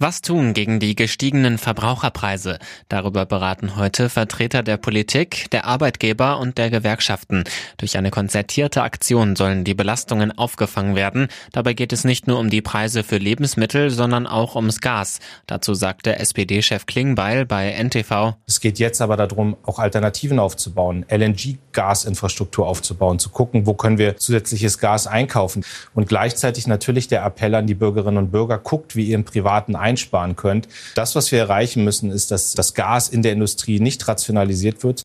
Was tun gegen die gestiegenen Verbraucherpreise? Darüber beraten heute Vertreter der Politik, der Arbeitgeber und der Gewerkschaften. Durch eine konzertierte Aktion sollen die Belastungen aufgefangen werden. Dabei geht es nicht nur um die Preise für Lebensmittel, sondern auch ums Gas. Dazu sagte SPD-Chef Klingbeil bei NTV. Es geht jetzt aber darum, auch Alternativen aufzubauen, LNG-Gasinfrastruktur aufzubauen, zu gucken, wo können wir zusätzliches Gas einkaufen. Und gleichzeitig natürlich der Appell an die Bürgerinnen und Bürger, guckt, wie ihr im privaten einsparen könnt. Das, was wir erreichen müssen, ist, dass das Gas in der Industrie nicht rationalisiert wird.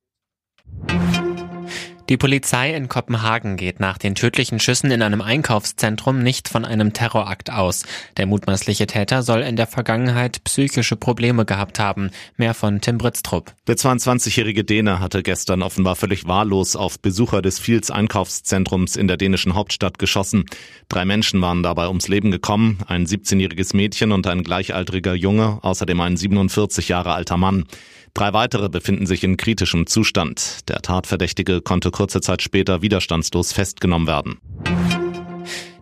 Die Polizei in Kopenhagen geht nach den tödlichen Schüssen in einem Einkaufszentrum nicht von einem Terrorakt aus. Der mutmaßliche Täter soll in der Vergangenheit psychische Probleme gehabt haben. Mehr von Tim Britztrup. Der 22-jährige Däne hatte gestern offenbar völlig wahllos auf Besucher des Fields Einkaufszentrums in der dänischen Hauptstadt geschossen. Drei Menschen waren dabei ums Leben gekommen, ein 17-jähriges Mädchen und ein gleichaltriger Junge, außerdem ein 47 Jahre alter Mann. Drei weitere befinden sich in kritischem Zustand. Der Tatverdächtige konnte kurze Zeit später widerstandslos festgenommen werden.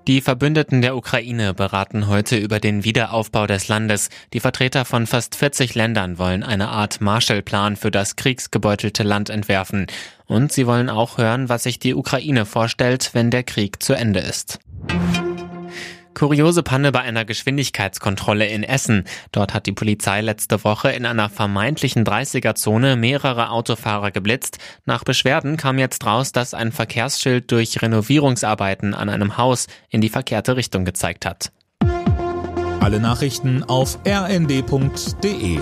Die Verbündeten der Ukraine beraten heute über den Wiederaufbau des Landes. Die Vertreter von fast 40 Ländern wollen eine Art Marshallplan für das kriegsgebeutelte Land entwerfen. Und sie wollen auch hören, was sich die Ukraine vorstellt, wenn der Krieg zu Ende ist. Kuriose Panne bei einer Geschwindigkeitskontrolle in Essen. Dort hat die Polizei letzte Woche in einer vermeintlichen 30er-Zone mehrere Autofahrer geblitzt. Nach Beschwerden kam jetzt raus, dass ein Verkehrsschild durch Renovierungsarbeiten an einem Haus in die verkehrte Richtung gezeigt hat. Alle Nachrichten auf rnd.de